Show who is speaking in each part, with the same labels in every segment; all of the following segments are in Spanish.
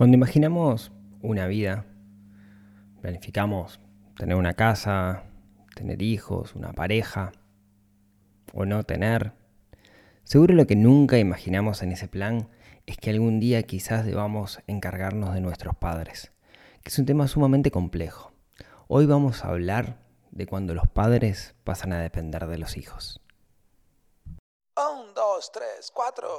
Speaker 1: Cuando imaginamos una vida, planificamos tener una casa, tener hijos, una pareja, o no tener, seguro lo que nunca imaginamos en ese plan es que algún día quizás debamos encargarnos de nuestros padres, que es un tema sumamente complejo. Hoy vamos a hablar de cuando los padres pasan a depender de los hijos.
Speaker 2: Un, dos, tres, cuatro.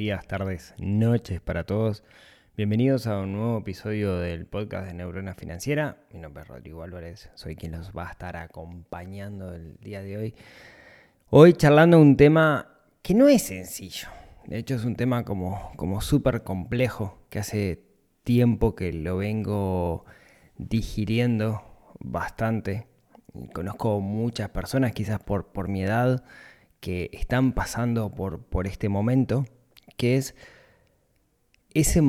Speaker 1: días, tardes, noches para todos. Bienvenidos a un nuevo episodio del podcast de Neurona Financiera. Mi nombre es Rodrigo Álvarez, soy quien los va a estar acompañando el día de hoy. Hoy charlando un tema que no es sencillo. De hecho es un tema como, como súper complejo, que hace tiempo que lo vengo digiriendo bastante. Conozco muchas personas, quizás por, por mi edad, que están pasando por, por este momento, que es ese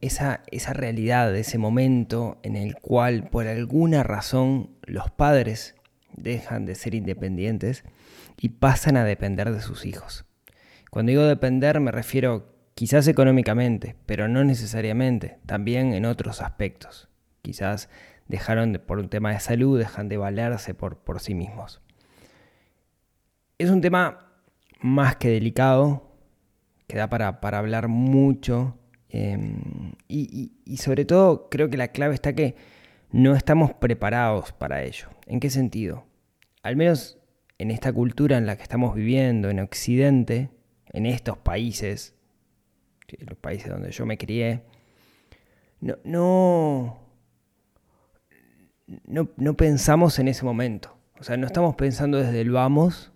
Speaker 1: esa, esa realidad, ese momento en el cual por alguna razón los padres dejan de ser independientes y pasan a depender de sus hijos. Cuando digo depender me refiero quizás económicamente, pero no necesariamente, también en otros aspectos. Quizás dejaron de, por un tema de salud, dejan de valerse por, por sí mismos. Es un tema más que delicado, que da para, para hablar mucho y, y, y sobre todo creo que la clave está que no estamos preparados para ello. ¿En qué sentido? Al menos en esta cultura en la que estamos viviendo, en Occidente, en estos países, los países donde yo me crié, no, no, no, no pensamos en ese momento. O sea, no estamos pensando desde el vamos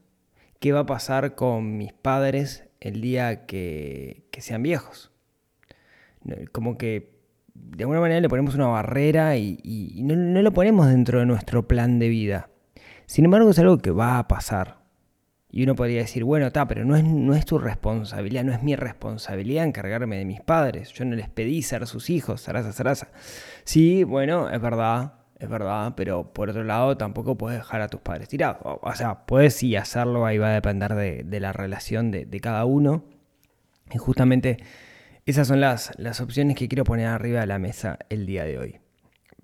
Speaker 1: qué va a pasar con mis padres el día que, sean viejos. Como que de alguna manera le ponemos una barrera y, no, lo ponemos dentro de nuestro plan de vida. Sin embargo, es algo que va a pasar. Y uno podría decir, bueno, está, pero no es, no es tu responsabilidad, no es mi responsabilidad encargarme de mis padres. Yo no les pedí ser sus hijos, zaraza, zaraza. Sí, bueno, es verdad, es verdad, pero por otro lado tampoco puedes dejar a tus padres tirados. O sea, puedes sí hacerlo, ahí va a depender de, de la relación de, de, cada uno. Y justamente esas son las, las opciones que quiero poner arriba de la mesa el día de hoy.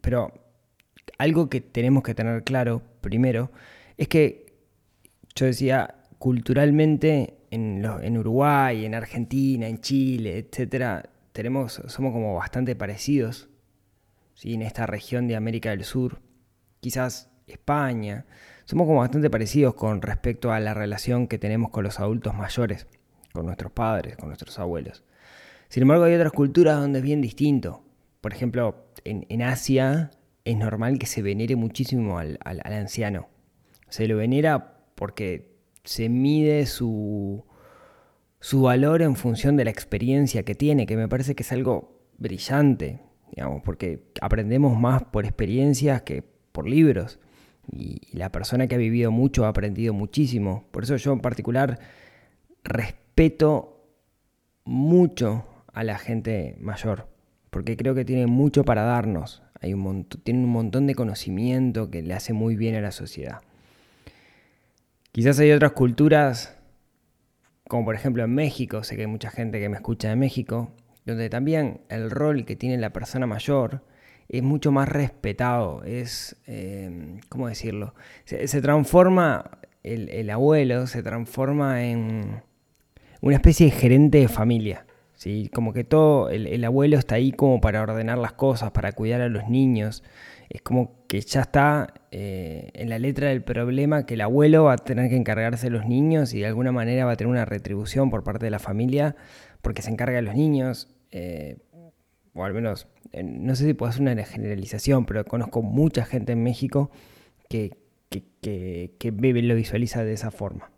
Speaker 1: Pero algo que tenemos que tener claro primero es que yo decía, culturalmente en, en Uruguay, en Argentina, en Chile, etcétera, tenemos, somos como bastante parecidos en esta región de América del Sur, quizás España, somos como bastante parecidos con respecto a la relación que tenemos con los adultos mayores, con nuestros padres, con nuestros abuelos. Sin embargo, hay otras culturas donde es bien distinto. Por ejemplo, en, Asia es normal que se venere muchísimo al, al, al, anciano. Se lo venera porque se mide su, su valor en función de la experiencia que tiene, que me parece que es algo brillante, digamos, porque aprendemos más por experiencias que por libros. Y, la persona que ha vivido mucho ha aprendido muchísimo. Por eso yo en particular respeto mucho a la gente mayor, porque creo que tiene mucho para darnos. Hay un un montón de conocimiento que le hace muy bien a la sociedad. Quizás hay otras culturas, como por ejemplo en México, sé que hay mucha gente que me escucha de México, donde también el rol que tiene la persona mayor es mucho más respetado, es, eh, ¿cómo decirlo? Se, transforma, el, el, abuelo se transforma en una especie de gerente de familia. ¿sí? Como que todo, el, el abuelo está ahí como para ordenar las cosas, para cuidar a los niños. Es como que ya está eh, en la letra del problema que el abuelo va a tener que encargarse de los niños y de alguna manera va a tener una retribución por parte de la familia porque se encarga de los niños. Eh, o al menos, no sé si puedo hacer una generalización, pero conozco mucha gente en México que, que, que, Bebe lo visualiza de esa forma.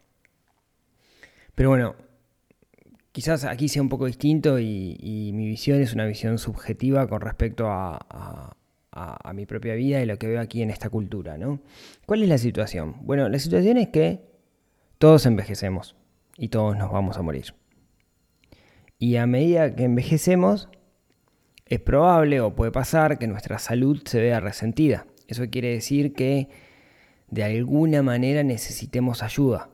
Speaker 1: Pero bueno, quizás aquí sea un poco distinto y, y mi visión es una visión subjetiva con respecto a, a, a, mi propia vida y lo que veo aquí en esta cultura, ¿no? ¿Cuál es la situación? Bueno, la situación es que todos envejecemos y todos nos vamos a morir. Y a medida que envejecemos, es probable o puede pasar que nuestra salud se vea resentida. Eso quiere decir que de alguna manera necesitemos ayuda.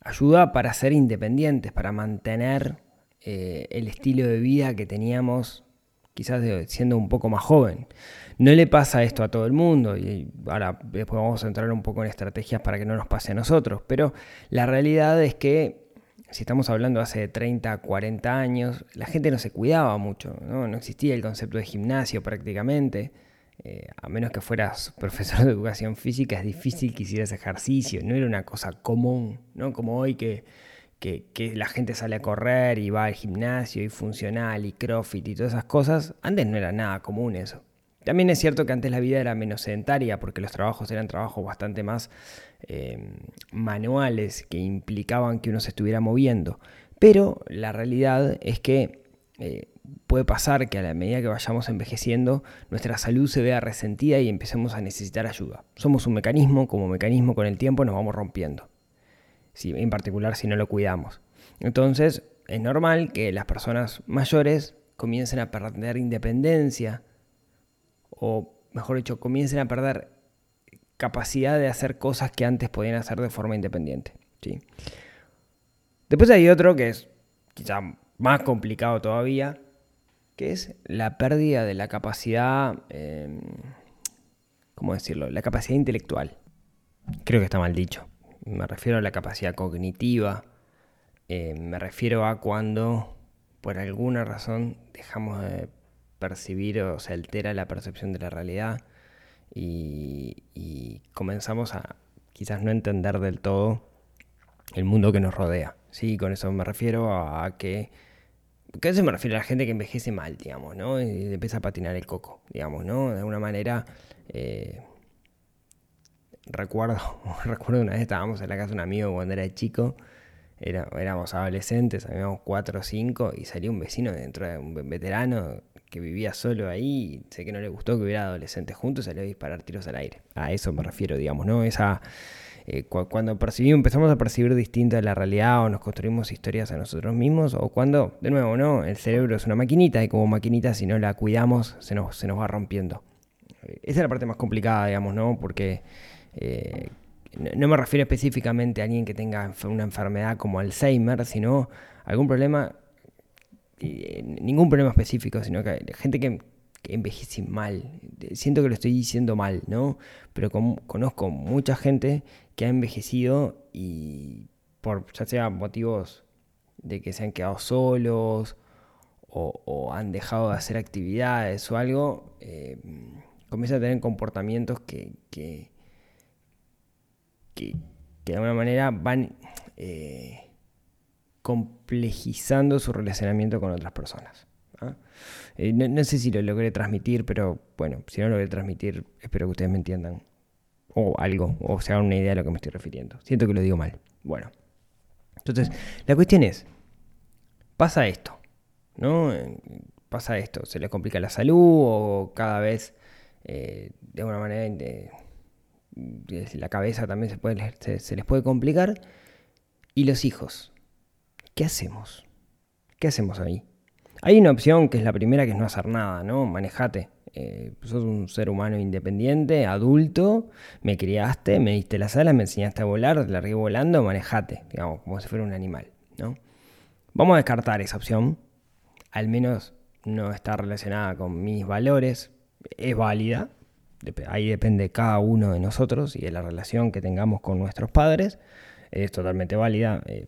Speaker 1: Ayuda para ser independientes, para mantener eh, el estilo de vida que teníamos quizás siendo un poco más joven. No le pasa esto a todo el mundo y ahora después vamos a entrar un poco en estrategias para que no nos pase a nosotros, pero la realidad es que si estamos hablando hace 30, 40 años, la gente no se cuidaba mucho, no, no existía el concepto de gimnasio prácticamente. Eh, a menos que fueras profesor de educación física, es difícil que hicieras ejercicio, no era una cosa común, ¿no? Como hoy que que, la gente sale a correr y va al gimnasio y funcional y crossfit y todas esas cosas, antes no era nada común eso. También es cierto que antes la vida era menos sedentaria porque los trabajos eran trabajos bastante más eh, manuales que implicaban que uno se estuviera moviendo. Pero la realidad es que eh, puede pasar que a la medida que vayamos envejeciendo, nuestra salud se vea resentida y empecemos a necesitar ayuda. Somos un mecanismo, como mecanismo con el tiempo nos vamos rompiendo en particular si no lo cuidamos. Entonces, es normal que las personas mayores comiencen a perder independencia, o mejor dicho, comiencen a perder capacidad de hacer cosas que antes podían hacer de forma independiente. ¿sí? Después hay otro que es quizá más complicado todavía, que es la pérdida de la capacidad, em, ¿cómo decirlo? La capacidad intelectual. Creo que está mal dicho me refiero a la capacidad cognitiva, eh, me refiero a cuando por alguna razón dejamos de percibir o se altera la percepción de la realidad y, comenzamos a quizás no entender del todo el mundo que nos rodea. Sí, con eso me refiero a, que que eso me refiero a la gente que envejece mal, digamos, ¿no? Y empieza a patinar el coco, digamos, ¿no? De alguna manera eh, recuerdo, recuerdo una vez estábamos en la casa de un amigo cuando era chico, era, éramos adolescentes, habíamos cuatro o cinco, y salió un vecino dentro de un veterano que vivía solo ahí, sé que no le gustó que hubiera adolescentes juntos, salió a disparar tiros al aire. A eso me refiero, digamos, ¿no? Esa, eh, cuando percibimos, empezamos a percibir distinta la realidad o nos construimos historias a nosotros mismos, o cuando, de nuevo, ¿no? El cerebro es una maquinita y como maquinita, si no la cuidamos, se nos, se nos va rompiendo. Esa es la parte más complicada, digamos, ¿no? Porque eh, no me refiero específicamente a alguien que tenga una enfermedad como Alzheimer, sino algún problema, ningún problema específico, sino que gente que, envejece mal. Siento que lo estoy diciendo mal, ¿no? Pero conozco mucha gente que ha envejecido y por ya sea motivos de que se han quedado solos o, han dejado de hacer actividades o algo, eh, comienza a tener comportamientos que, que, de alguna manera van eh, complejizando su relacionamiento con otras personas. ¿ah? Eh, no, sé si lo logré transmitir, pero bueno, si no lo logré transmitir, espero que ustedes me entiendan. O algo, o se hagan una idea de lo que me estoy refiriendo. Siento que lo digo mal. Bueno. Entonces, la cuestión es, pasa esto, ¿no? Pasa esto, se les complica la salud o cada vez eh, de alguna manera la cabeza también se, puede, se, les puede complicar. Y los hijos, ¿qué hacemos? ¿Qué hacemos ahí? Hay una opción que es la primera, que es no hacer nada, ¿no? Manejate. Eh, sos un ser humano independiente, adulto, me criaste, me diste las alas, me enseñaste a volar, te largué volando, manejate, digamos, como si fuera un animal, ¿no? Vamos a descartar esa opción, al menos no está relacionada con mis valores, es válida, ahí depende cada uno de nosotros y de la relación que tengamos con nuestros padres, es totalmente válida. Eh,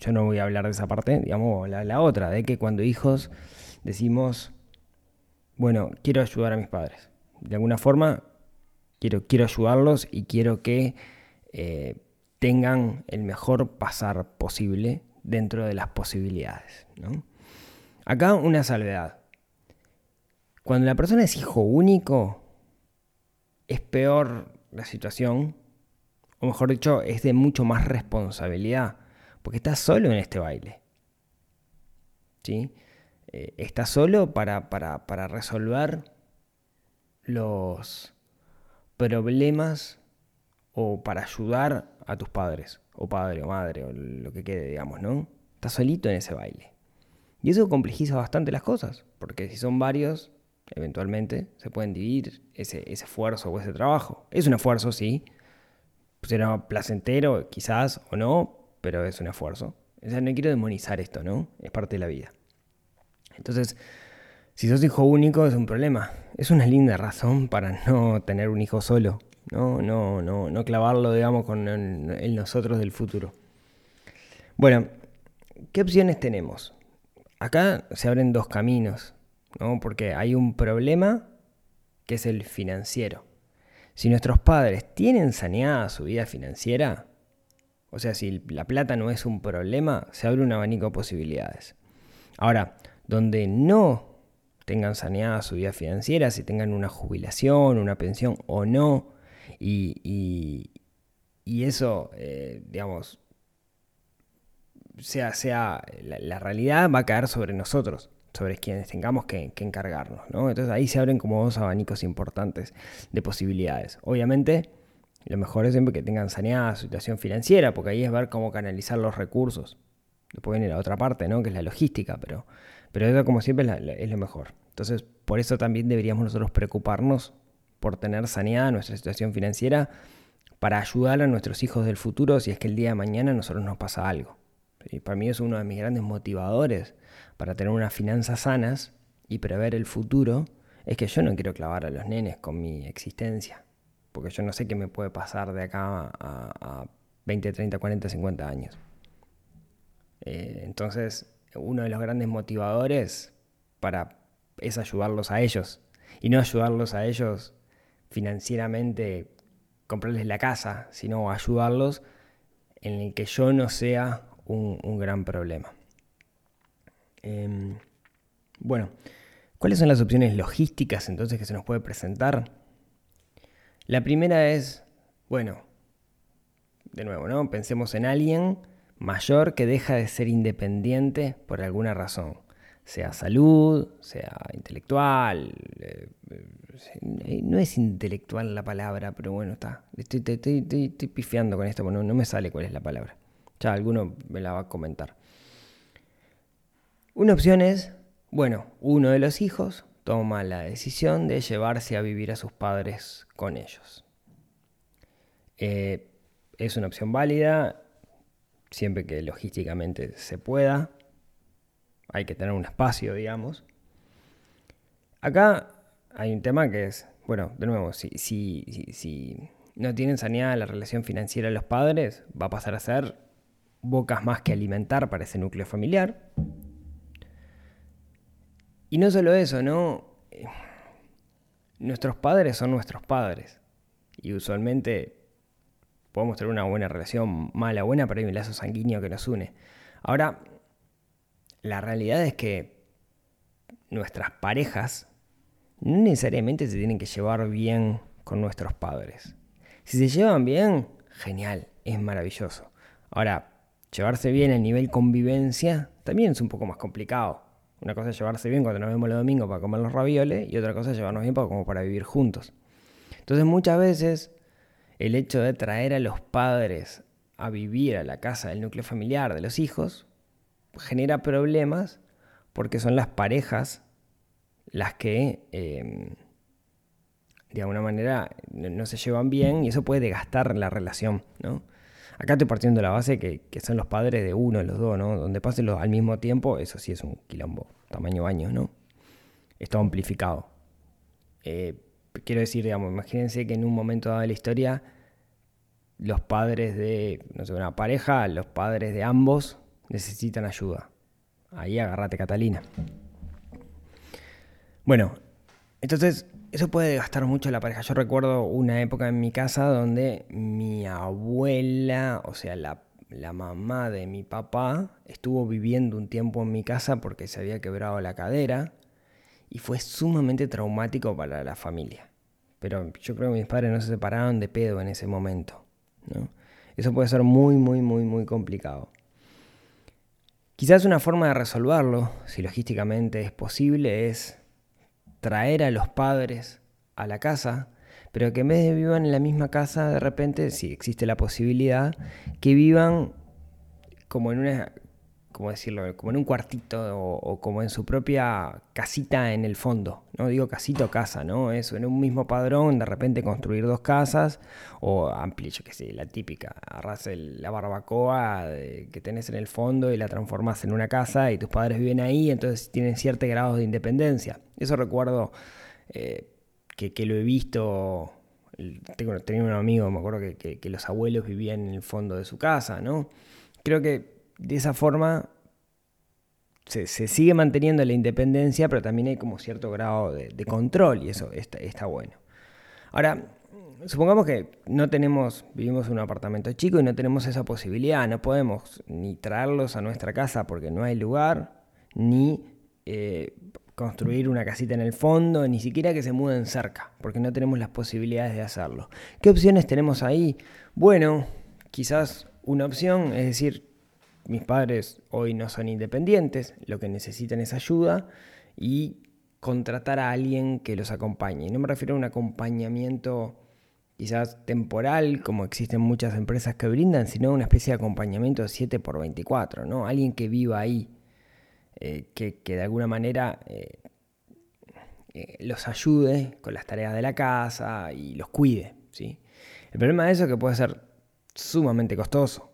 Speaker 1: yo no voy a hablar de esa parte, digamos, la, la, otra, de que cuando hijos decimos, bueno, quiero ayudar a mis padres. De alguna forma, quiero, quiero ayudarlos y quiero que eh, tengan el mejor pasar posible dentro de las posibilidades. Acá una salvedad. Cuando la persona es hijo único, es peor la situación, o mejor dicho, es de mucho más responsabilidad, porque estás solo en este baile. ¿Sí? Eh, estás solo para, para, para resolver los problemas o para ayudar a tus padres, o padre o madre, o lo que quede, digamos, ¿no? Estás solito en ese baile. Y eso complejiza bastante las cosas, porque si son varios, eventualmente se pueden dividir ese, ese esfuerzo o ese trabajo. Es un esfuerzo, sí. Será placentero, quizás, o no, pero es un esfuerzo. O sea, no quiero demonizar esto, ¿no? Es parte de la vida. Entonces, si sos hijo único es un problema. Es una linda razón para no tener un hijo solo. No, no, no, no clavarlo, digamos, con el, nosotros del futuro. Bueno, ¿qué opciones tenemos? Acá se abren dos caminos, ¿no? Porque hay un problema que es el financiero. Si nuestros padres tienen saneada su vida financiera, o sea, si la plata no es un problema, se abre un abanico de posibilidades. Ahora, donde no tengan saneada su vida financiera, si tengan una jubilación, una pensión o no, y, eso, eh, digamos, sea, sea la, realidad va a caer sobre nosotros, sobre quienes tengamos que, encargarnos. ¿no? Entonces ahí se abren como dos abanicos importantes de posibilidades. Obviamente, lo mejor es siempre que tengan saneada su situación financiera, porque ahí es ver cómo canalizar los recursos. Después viene la otra parte, ¿no? que es la logística, pero, pero eso como siempre es lo mejor. Entonces, por eso también deberíamos nosotros preocuparnos por tener saneada nuestra situación financiera para ayudar a nuestros hijos del futuro si es que el día de mañana a nosotros nos pasa algo. Y para mí es uno de mis grandes motivadores para tener unas finanzas sanas y prever el futuro, es que yo no quiero clavar a los nenes con mi existencia, porque yo no sé qué me puede pasar de acá a, 20, 30, 40, 50 años. Eh, entonces, uno de los grandes motivadores para es ayudarlos a ellos y no ayudarlos a ellos financieramente comprarles la casa, sino ayudarlos en el que yo no sea un, gran problema. Em, bueno, ¿cuáles son las opciones logísticas entonces que se nos puede presentar? La primera es, bueno, de nuevo, ¿no? Pensemos en alguien mayor que deja de ser independiente por alguna razón sea salud, sea intelectual. Eh, eh, no es intelectual la palabra, pero bueno, está. Estoy, estoy, pifiando con esto, no, no me sale cuál es la palabra. Ya alguno me la va a comentar. Una opción es, bueno, uno de los hijos toma la decisión de llevarse a vivir a sus padres con ellos. Eh, es una opción válida, siempre que logísticamente se pueda hay que tener un espacio, digamos. Acá hay un tema que es, bueno, de nuevo, si, si, si, no tienen saneada la relación financiera de los padres, va a pasar a ser bocas más que alimentar para ese núcleo familiar. Y no solo eso, ¿no? Nuestros padres son nuestros padres. Y usualmente podemos tener una buena relación, mala, buena, pero hay un lazo sanguíneo que nos une. Ahora, la realidad es que nuestras parejas no necesariamente se tienen que llevar bien con nuestros padres. Si se llevan bien, genial, es maravilloso. Ahora, llevarse bien a nivel convivencia también es un poco más complicado. Una cosa es llevarse bien cuando nos vemos los domingos para comer los ravioles y otra cosa es llevarnos bien para, como para vivir juntos. Entonces muchas veces el hecho de traer a los padres a vivir a la casa del núcleo familiar de los hijos genera problemas porque son las parejas las que em, de alguna manera no se llevan bien y eso puede desgastar la relación, ¿no? Acá estoy partiendo de la base que, son los padres de uno de los dos, ¿no? Donde pasen los al mismo tiempo, eso sí es un quilombo, tamaño años, ¿no? Está amplificado. Eh, quiero decir, digamos, imagínense que en un momento dado de la historia, los padres de, no sé, una pareja, los padres de ambos necesitan ayuda. Ahí agárrate, Catalina. Bueno, entonces eso puede gastar mucho la pareja. Yo recuerdo una época en mi casa donde mi abuela, o sea, la, mamá de mi papá, estuvo viviendo un tiempo en mi casa porque se había quebrado la cadera y fue sumamente traumático para la familia. pero yo creo que mis padres no se separaron de pedo en ese momento. ¿no? Eso puede ser muy, muy, muy, muy complicado. Quizás una forma de resolverlo, si logísticamente es posible, es traer a los padres a la casa, pero que en vez de vivan en la misma casa, de repente, si existe la posibilidad, que vivan como en una, como decirlo, como en un cuartito o, como en su propia casita en el fondo. No digo casito o casa, ¿no? Eso, en un mismo padrón, de repente construir dos casas o amplio, yo qué sé, la típica, agarras la barbacoa que tenés en el fondo y la transformas en una casa y tus padres viven ahí, entonces tienen cierto grado de independencia. Eso recuerdo eh, que, lo he visto. Tengo, tenía un amigo, me acuerdo que los abuelos vivían en el fondo de su casa, ¿no? Creo que de esa forma se, sigue manteniendo la independencia, pero también hay como cierto grado de, control y eso está, bueno. Ahora, supongamos que no tenemos, vivimos en un apartamento chico y no tenemos esa posibilidad, no podemos ni traerlos a nuestra casa porque no hay lugar, ni eh, construir una casita en el fondo, ni siquiera que se muden cerca, porque no tenemos las posibilidades de hacerlo. ¿Qué opciones tenemos ahí? Bueno, quizás una opción es decir, mis padres hoy no son independientes, lo que necesitan es ayuda y contratar a alguien que los acompañe. No me refiero a un acompañamiento quizás temporal, como existen muchas empresas que brindan, sino una especie de acompañamiento 7 por 24, ¿no? Alguien que viva ahí, eh, que, de alguna manera eh, eh, los ayude con las tareas de la casa y los cuide, ¿sí? El problema de eso es que puede ser sumamente costoso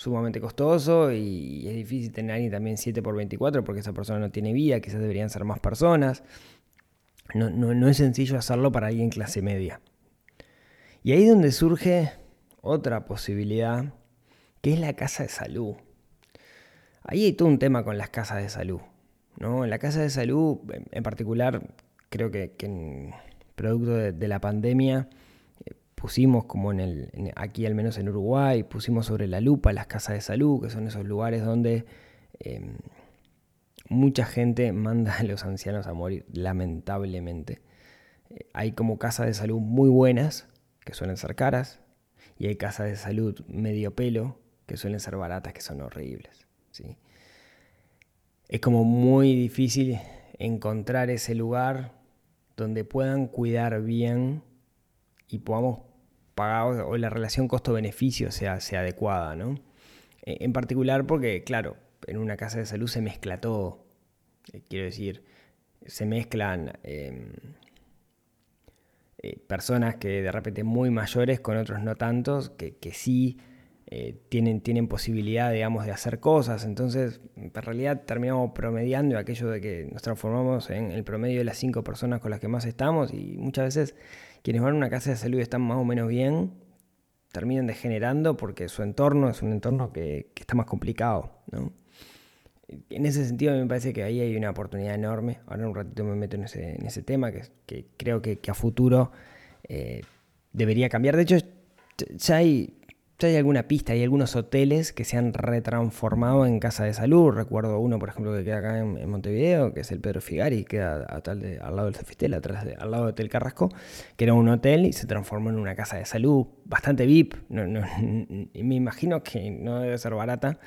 Speaker 1: sumamente costoso y es difícil tener a alguien también 7 por 24 porque esa persona no tiene vida, quizás deberían ser más personas. No, no, es sencillo hacerlo para alguien clase media. Y ahí es donde surge otra posibilidad, que es la casa de salud. Ahí hay todo un tema con las casas de salud. ¿no? En la casa de salud, en particular, creo que producto de la pandemia, pusimos como en el, aquí al menos en Uruguay, pusimos sobre la lupa las casas de salud, que son esos lugares donde em, mucha gente manda a los ancianos a morir, lamentablemente. Eh, hay como casas de salud muy buenas, que suelen ser caras, y hay casas de salud medio pelo, que suelen ser baratas, que son horribles. ¿sí? Es como muy difícil encontrar ese lugar donde puedan cuidar bien y podamos o la relación costo-beneficio sea, sea adecuada, ¿no? Eh, en particular porque, claro, en una casa de salud se mezcla todo. Eh, quiero decir, se mezclan em, eh, personas que de repente muy mayores con otros no tantos, que, sí tienen, tienen posibilidad, digamos, de hacer cosas. Entonces, en realidad terminamos promediando aquello de que nos transformamos en el promedio de las cinco personas con las que más estamos y muchas veces quienes van a una casa de salud y están más o menos bien, terminan degenerando porque su entorno es un entorno que, está más complicado. En ese sentido, me parece que ahí hay una oportunidad enorme. Ahora un ratito me meto en ese, tema que, creo que, a futuro eh, debería cambiar. De hecho, ya hay hay alguna pista, hay algunos hoteles que se han retransformado en casa de salud. Recuerdo uno, por ejemplo, que queda acá en, Montevideo, que es el Pedro Figari, queda al lado del Cefistel, atrás al lado del Hotel Carrasco, que era un hotel y se transformó en una casa de salud bastante VIP. me imagino que no debe ser barata,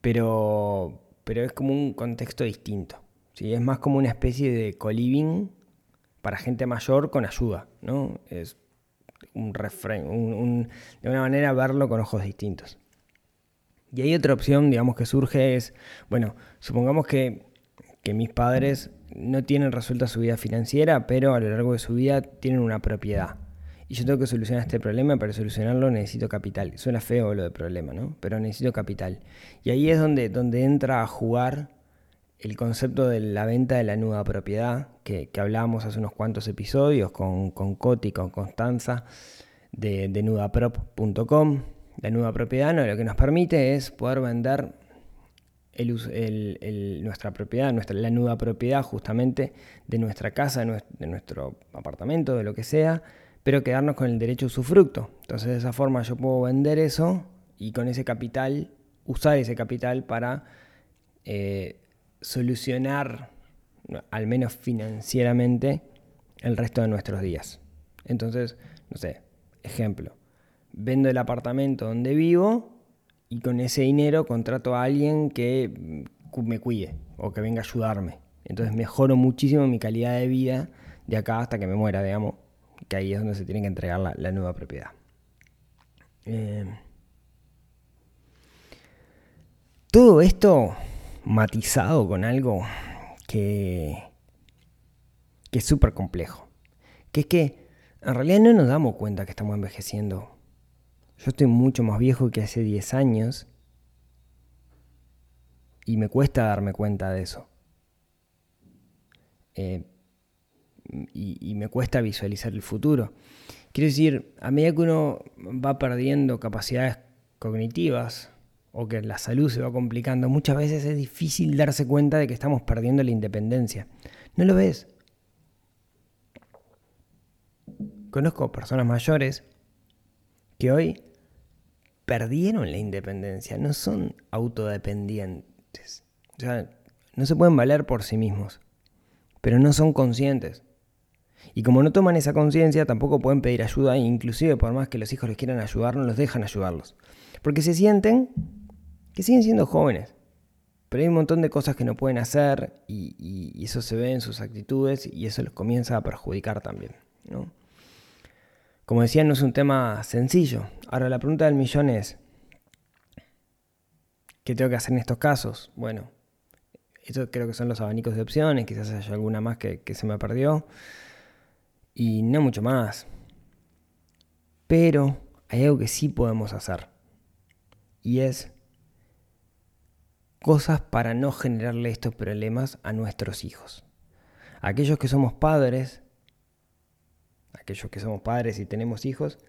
Speaker 1: pero, es como un contexto distinto. Es más como una especie de co-living para gente mayor con ayuda. ¿no? Un refrén, de una manera verlo con ojos distintos. Y hay otra opción, digamos, que surge es, bueno, supongamos que, que mis padres no tienen resuelta su vida financiera, pero a lo largo de su vida tienen una propiedad. Y yo tengo que solucionar este problema, para solucionarlo necesito capital. Suena feo lo de problema, ¿no? Pero necesito capital. Y ahí es donde, donde entra a jugar el concepto de la venta de la nueva propiedad, que, hablábamos hace unos cuantos episodios con, con Coti, con Constanza, de, de nudaprop.com. La nueva propiedad no, lo que nos permite es poder vender nuestra propiedad, nuestra, la nueva propiedad justamente de nuestra casa, de nuestro apartamento, de lo que sea, pero quedarnos con el derecho a usufructo. Entonces de esa forma yo puedo vender eso y con ese capital, usar ese capital para eh, solucionar, al menos financieramente, el resto de nuestros días. Entonces, no sé, ejemplo, vendo el apartamento donde vivo y con ese dinero contrato a alguien que me cuide o que venga a ayudarme. Entonces mejoro muchísimo mi calidad de vida de acá hasta que me muera, digamos, que ahí es donde se tiene que entregar la, la nueva propiedad. Eh, todo esto matizado con algo que, que es súper complejo, que es que en realidad no nos damos cuenta que estamos envejeciendo. Yo estoy mucho más viejo que hace 10 años y me cuesta darme cuenta de eso. Eh, y, y, me cuesta visualizar el futuro. Quiero decir, a medida que uno va perdiendo capacidades cognitivas o que la salud se va complicando, muchas veces es difícil darse cuenta de que estamos perdiendo la independencia. ¿No lo ves? Conozco personas mayores que hoy perdieron la independencia, no son autodependientes. O sea, no se pueden valer por sí mismos pero no son conscientes. Y como no toman esa conciencia, tampoco pueden pedir ayuda inclusive por más que los hijos les quieran ayudar, no los dejan ayudarlos. Porque se sienten que siguen siendo jóvenes. Pero hay un montón de cosas que no pueden hacer y, eso se ve en sus actitudes y eso les comienza a perjudicar también. ¿no? Como decía, no es un tema sencillo. Ahora la pregunta del millón es, ¿qué tengo que hacer en estos casos? Bueno, estos creo que son los abanicos de opciones, quizás haya alguna más que, que se me perdió. Y no mucho más. Pero hay algo que sí podemos hacer. Y es cosas para no generarle estos problemas a nuestros hijos. Aquellos que somos padres, aquellos que somos padres y tenemos hijos,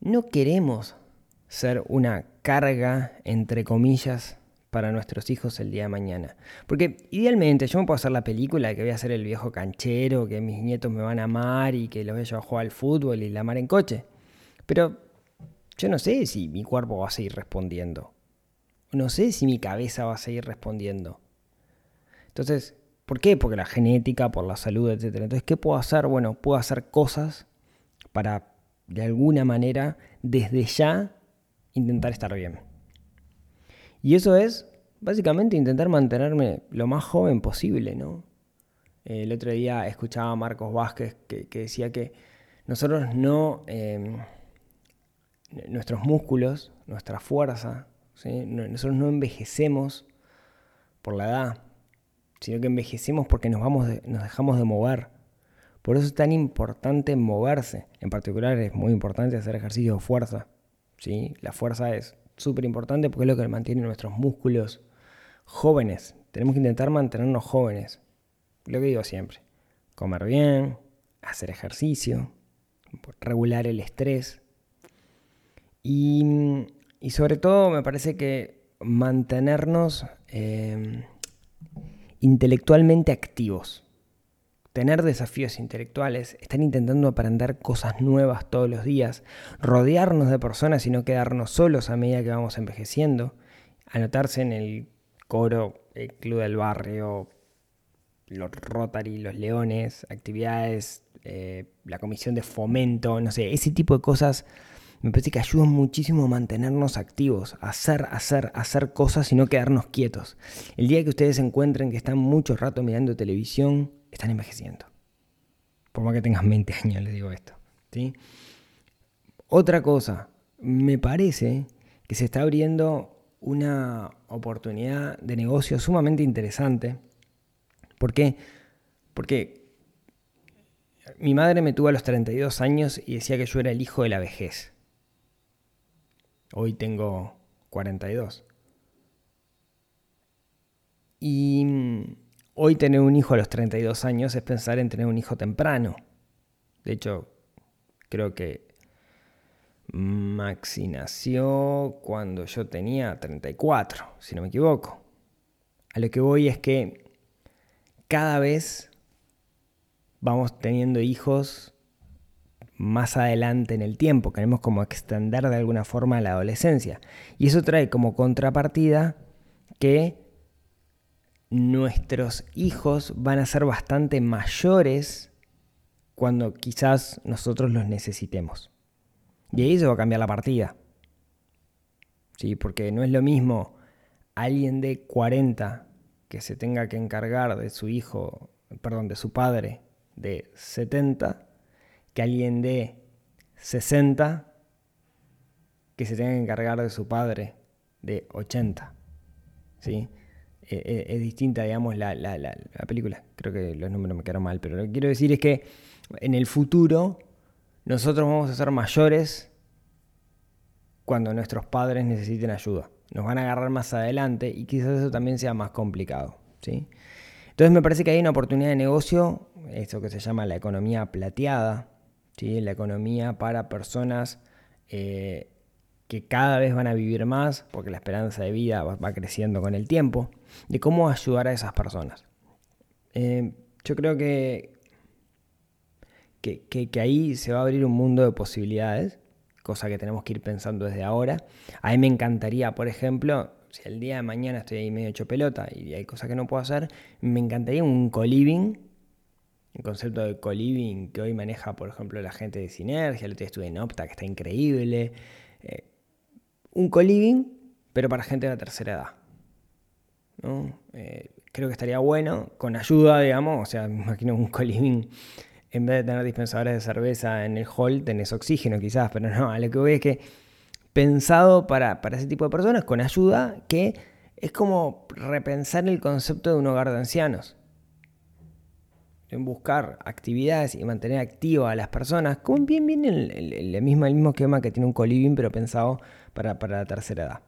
Speaker 1: no queremos ser una carga, entre comillas, para nuestros hijos el día de mañana. Porque idealmente yo me puedo hacer la película que voy a ser el viejo canchero, que mis nietos me van a amar y que los voy a jugar al fútbol y la amar en coche. Pero yo no sé si mi cuerpo va a seguir respondiendo. No sé si mi cabeza va a seguir respondiendo. Entonces, ¿por qué? Porque la genética, por la salud, etc. Entonces, ¿qué puedo hacer? Bueno, puedo hacer cosas para, de alguna manera, desde ya, intentar estar bien. Y eso es básicamente intentar mantenerme lo más joven posible, ¿no? El otro día escuchaba a Marcos Vázquez que, decía que nosotros no, eh, nuestros músculos, nuestra fuerza, nosotros no envejecemos por la edad, sino que envejecemos porque nos, vamos nos dejamos de mover. Por eso es tan importante moverse. En particular es muy importante hacer ejercicio de fuerza. ¿sí? La fuerza es súper importante porque es lo que mantiene nuestros músculos jóvenes. Tenemos que intentar mantenernos jóvenes. Lo que digo siempre. Comer bien, hacer ejercicio, regular el estrés. Y, y sobre todo me parece que mantenernos eh, intelectualmente activos tener desafíos intelectuales, estar intentando aprender cosas nuevas todos los días, rodearnos de personas y no quedarnos solos a medida que vamos envejeciendo, anotarse en el coro, el club del barrio, los Rotary, los Leones, actividades, eh, la comisión de fomento, no sé, ese tipo de cosas me parece que ayudan muchísimo a mantenernos activos, a hacer, hacer, hacer cosas y no quedarnos quietos. El día que ustedes encuentren que están mucho rato mirando televisión, están envejeciendo. Por más que tengas 20 años, les digo esto. ¿sí? Otra cosa, me parece que se está abriendo una oportunidad de negocio sumamente interesante. ¿Por qué? Porque mi madre me tuvo a los 32 años y decía que yo era el hijo de la vejez. Hoy tengo 42. Y Hoy tener un hijo a los 32 años es pensar en tener un hijo temprano. De hecho, creo que Maxi nació cuando yo tenía 34, si no me equivoco. A lo que voy es que cada vez vamos teniendo hijos más adelante en el tiempo, queremos como extender de alguna forma la adolescencia. Y eso trae como contrapartida que nuestros hijos van a ser bastante mayores cuando quizás nosotros los necesitemos. Y ahí se va a cambiar la partida. ¿Sí? Porque no es lo mismo alguien de 40 que se tenga que encargar de su hijo, perdón, de su padre de 70, que alguien de 60 que se tenga que encargar de su padre de 80. ¿Sí? Eh, eh, es distinta, digamos, la, la, la, película. Creo que los números me quedaron mal, pero lo que quiero decir es que en el futuro nosotros vamos a ser mayores cuando nuestros padres necesiten ayuda. Nos van a agarrar más adelante y quizás eso también sea más complicado. ¿sí? Entonces me parece que hay una oportunidad de negocio, eso que se llama la economía plateada, ¿sí? la economía para personas eh, que cada vez van a vivir más, porque la esperanza de vida va, creciendo con el tiempo, de cómo ayudar a esas personas. Eh, yo creo que, que, que, ahí se va a abrir un mundo de posibilidades, cosa que tenemos que ir pensando desde ahora. A mí me encantaría, por ejemplo, si el día de mañana estoy ahí medio hecho pelota y hay cosas que no puedo hacer, me encantaría un co-living, el concepto de co-living que hoy maneja, por ejemplo, la gente de Sinergia, el otro día estuve en Opta, que está increíble. Eh, un co-living, pero para gente de la tercera edad. Eh, creo que estaría bueno, con ayuda, digamos, o sea, me imagino un co-living, en vez de tener dispensadores de cerveza en el hall, tenés oxígeno quizás, pero no, a lo que voy es que pensado para, para ese tipo de personas, con ayuda, que es como repensar el concepto de un hogar de ancianos en buscar actividades y mantener activa a las personas, como bien el, mismo, el mismo esquema que tiene un coliving, pero pensado para, la tercera edad.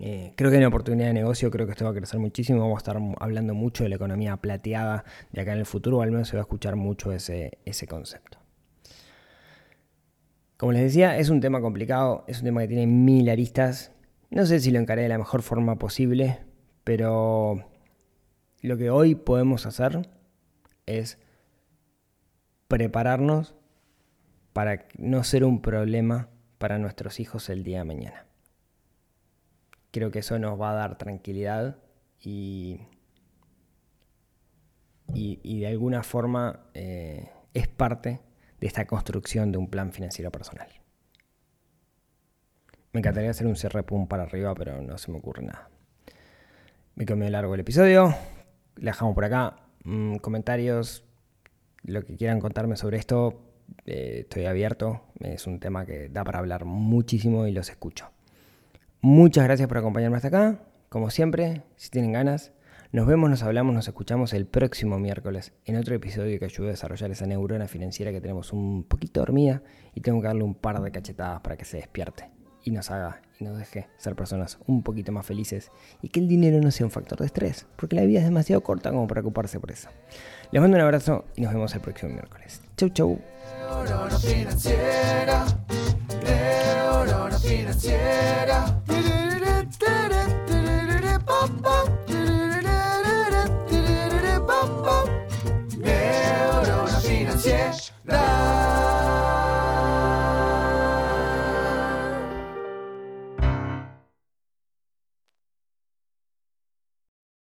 Speaker 1: Eh, creo que hay una oportunidad de negocio, creo que esto va a crecer muchísimo, vamos a estar hablando mucho de la economía plateada de acá en el futuro, o al menos se va a escuchar mucho ese, ese concepto. Como les decía, es un tema complicado, es un tema que tiene mil aristas, no sé si lo encaré de la mejor forma posible, pero lo que hoy podemos hacer es prepararnos para no ser un problema para nuestros hijos el día de mañana. Creo que eso nos va a dar tranquilidad y, y, de alguna forma eh, es parte de esta construcción de un plan financiero personal. Me encantaría hacer un cierre para arriba, pero no se me ocurre nada. Me quedó largo el episodio. Dejamos por acá. Mm, comentarios, lo que quieran contarme sobre esto, eh, estoy abierto. Es un tema que da para hablar muchísimo y los escucho. Muchas gracias por acompañarme hasta acá. Como siempre, si tienen ganas, nos vemos, nos hablamos, nos escuchamos el próximo miércoles en otro episodio que ayude a desarrollar esa neurona financiera que tenemos un poquito dormida y tengo que darle un par de cachetadas para que se despierte y nos haga y nos deje ser personas un poquito más felices y que el dinero no sea un factor de estrés, porque la vida es demasiado corta como para ocuparse por eso. Les mando un abrazo y nos vemos el próximo miércoles. Chau, chau.